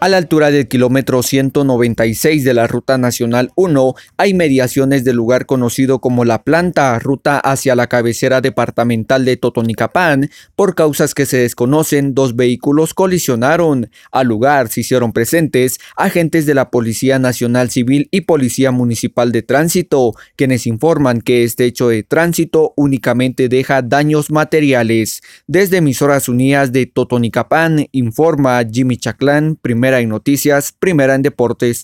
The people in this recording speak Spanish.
A la altura del kilómetro 196 de la Ruta Nacional 1 hay mediaciones del lugar conocido como La Planta, ruta hacia la cabecera departamental de Totonicapán. Por causas que se desconocen, dos vehículos colisionaron. Al lugar se hicieron presentes agentes de la Policía Nacional Civil y Policía Municipal de Tránsito, quienes informan que este hecho de tránsito únicamente deja daños materiales. Desde emisoras unidas de Totonicapán, informa Jimmy Chaclán, primer Primera en Noticias, Primera en Deportes.